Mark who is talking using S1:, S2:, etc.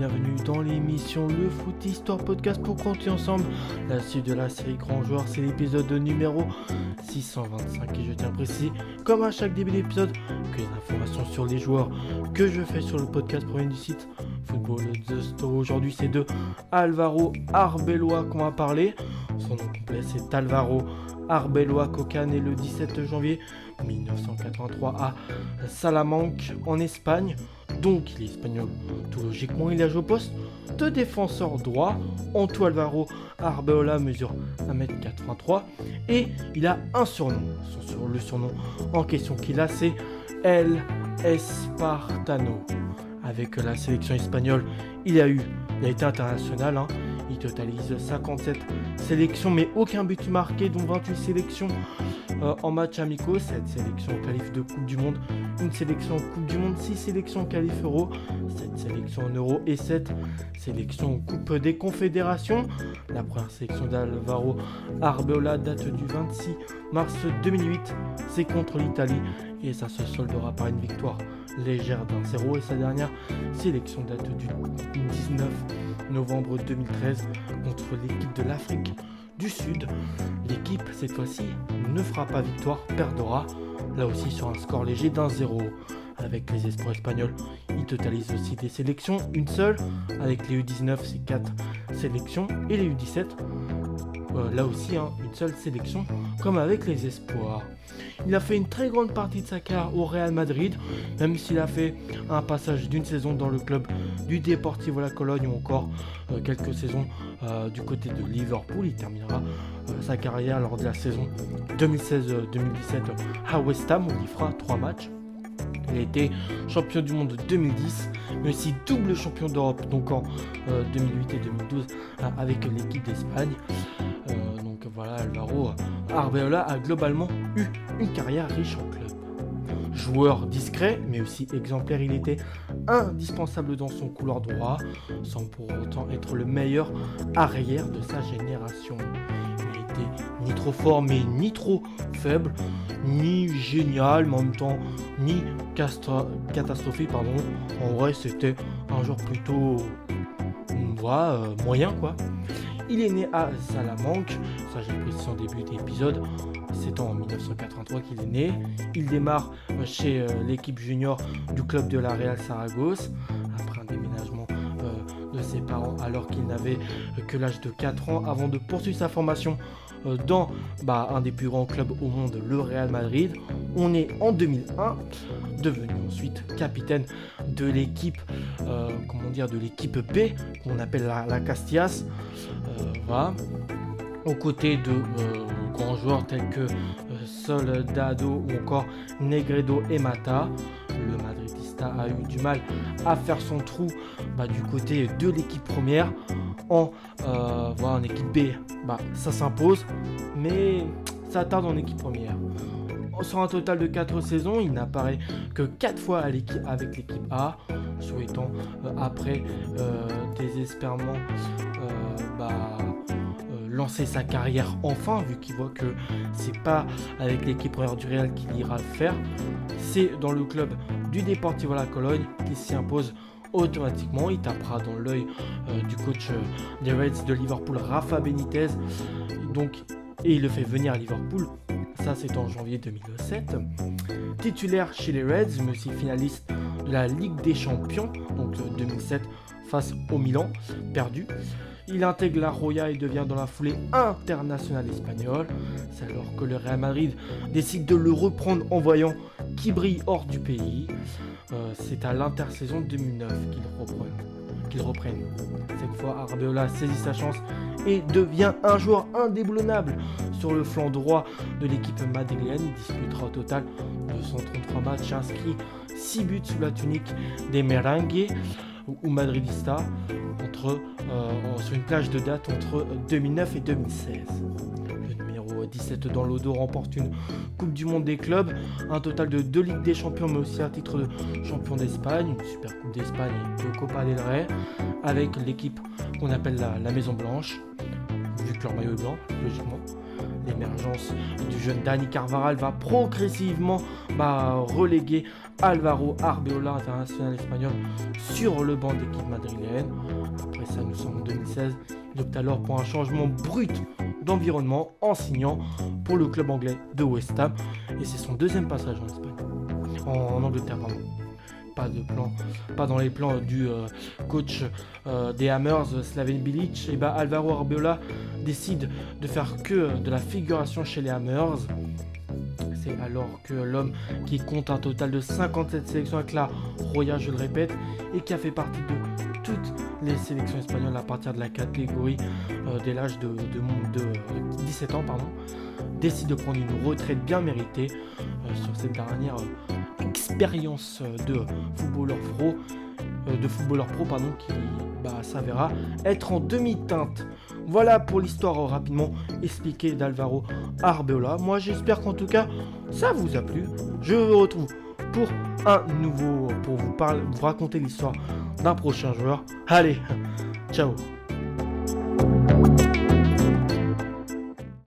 S1: bienvenue dans l'émission Le Foot Histoire Podcast pour compter ensemble la suite de la série Grand Joueur. C'est l'épisode numéro 625 et je tiens à préciser, comme à chaque début d'épisode, que les informations sur les joueurs que je fais sur le podcast proviennent du site Football The Store. Aujourd'hui, c'est de Alvaro Arbeloa qu'on va parler. Son nom complet, c'est Alvaro Arbeloa Coca, né le 17 janvier 1983 à Salamanque en Espagne. Donc il est espagnol. Tout logiquement, il a joué au poste de défenseur droit. Anto Alvaro Arbeloa mesure 1m83 et il a un surnom. Le surnom en question qu'il a, c'est El Espartano. Avec la sélection espagnole, il a eu, il été international. Hein. Il totalise 57 sélections, mais aucun but marqué, dont 28 sélections euh, en match amicaux. 7 sélections qualif de Coupe du Monde, une sélection Coupe du Monde, 6 sélections qualif Euro, 7 sélections en Euro et 7 sélections Coupe des Confédérations. La première sélection d'Alvaro Arbeola date du 26 mars 2008. C'est contre l'Italie et ça se soldera par une victoire légère d'un 0 et sa dernière sélection date du 19 novembre 2013 contre l'équipe de l'Afrique du Sud. L'équipe, cette fois-ci, ne fera pas victoire, perdra, là aussi sur un score léger d'un 0. Avec les espoirs espagnols, ils totalisent aussi des sélections, une seule. Avec les U19, c'est 4 sélections. Et les U17, euh, là aussi, hein, une seule sélection, comme avec les espoirs. Il a fait une très grande partie de sa carrière au Real Madrid, même s'il a fait un passage d'une saison dans le club du Deportivo La Cologne ou encore euh, quelques saisons euh, du côté de Liverpool. Il terminera sa carrière lors de la saison 2016-2017 à West Ham où il fera trois matchs. Il a été champion du monde 2010, mais aussi double champion d'Europe, donc en 2008 et 2012 avec l'équipe d'Espagne voilà, Alvaro Arbeola a globalement eu une carrière riche en club. Joueur discret, mais aussi exemplaire, il était indispensable dans son couloir droit, sans pour autant être le meilleur arrière de sa génération. Il était ni trop fort, mais ni trop faible, ni génial, mais en même temps, ni catastrophique, pardon. En vrai, c'était un joueur plutôt euh, moyen, quoi. Il est né à Salamanque, ça j'ai précisé en début d'épisode, c'est en 1983 qu'il est né. Il démarre chez euh, l'équipe junior du club de la Real Saragosse, parents alors qu'il n'avait que l'âge de 4 ans avant de poursuivre sa formation dans bah, un des plus grands clubs au monde, le Real Madrid. On est en 2001, devenu ensuite capitaine de l'équipe, comment dire, de l'équipe B, qu'on appelle la, la Castillas. voilà aux côtés de euh, grands joueurs tels que euh, Soldado ou encore Negredo et Mata. Le Madridista a eu du mal à faire son trou bah, du côté de l'équipe première. En, euh, voilà, en équipe B, bah, ça s'impose, mais ça tarde en équipe première. Sur un total de 4 saisons, il n'apparaît que 4 fois avec l'équipe A, souhaitant après désespérément bah, lancer sa carrière enfin, vu qu'il voit que c'est pas avec l'équipe première du Real qu'il ira le faire. C'est dans le club du Deportivo La Cologne qui s'y impose automatiquement. Il tapera dans l'œil euh, du coach euh, des Reds de Liverpool, Rafa Benitez. Donc, et il le fait venir à Liverpool. Ça, c'est en janvier 2007. Titulaire chez les Reds, mais aussi finaliste de la Ligue des Champions, donc 2007 euh, face au Milan, perdu. Il intègre la Roya et devient dans la foulée international espagnol. C'est alors que le Real Madrid décide de le reprendre en voyant qu'il brille hors du pays. Euh, c'est à l'intersaison 2009 qu'il reprenne. reprenne. Cette fois, Arbeola saisit sa chance et devient un joueur indéboulonnable sur le flanc droit de l'équipe madrilegne. Il disputera au total 233 matchs inscrits, 6 buts sous la tunique des Merengues ou Madridista entre, euh, sur une plage de date entre 2009 et 2016. Le numéro 17 dans l'Odo remporte une Coupe du Monde des clubs, un total de deux Ligues des Champions, mais aussi un titre de champion d'Espagne, une Super Coupe d'Espagne et de Copa del Rey, avec l'équipe qu'on appelle la, Maison Blanche. Vu que leur maillot est blanc, logiquement. L'émergence du jeune Dani Carvaral va progressivement bah, reléguer Alvaro Arbeola, international espagnol, sur le banc d'équipe madrilène. Après ça, nous sommes en 2016. Il opte alors pour un changement brut d'environnement en signant pour le club anglais de West Ham. Et c'est son deuxième passage en Espagne. En, Angleterre, pardon. Pas de plan, pas dans les plans du euh, coach euh, des Hammers, Slaven Bilic. Et bah Alvaro Arbeola décide de faire que de la figuration chez les Hammers. C'est alors que l'homme qui compte un total de 57 sélections avec la Roya, je le répète, et qui a fait partie de les sélections espagnoles à partir de la catégorie euh, dès l'âge de, 17 ans, pardon, décide de prendre une retraite bien méritée euh, sur cette dernière euh, expérience de footballeur pro, de footballeur pro pardon, qui bah, s'avéra être en demi-teinte. Voilà pour l'histoire rapidement expliquée d'Alvaro Arbeola. Moi j'espère qu'en tout cas ça vous a plu. Je vous retrouve pour un nouveau, pour vous, parler, vous raconter l'histoire d'un prochain joueur. Allez, ciao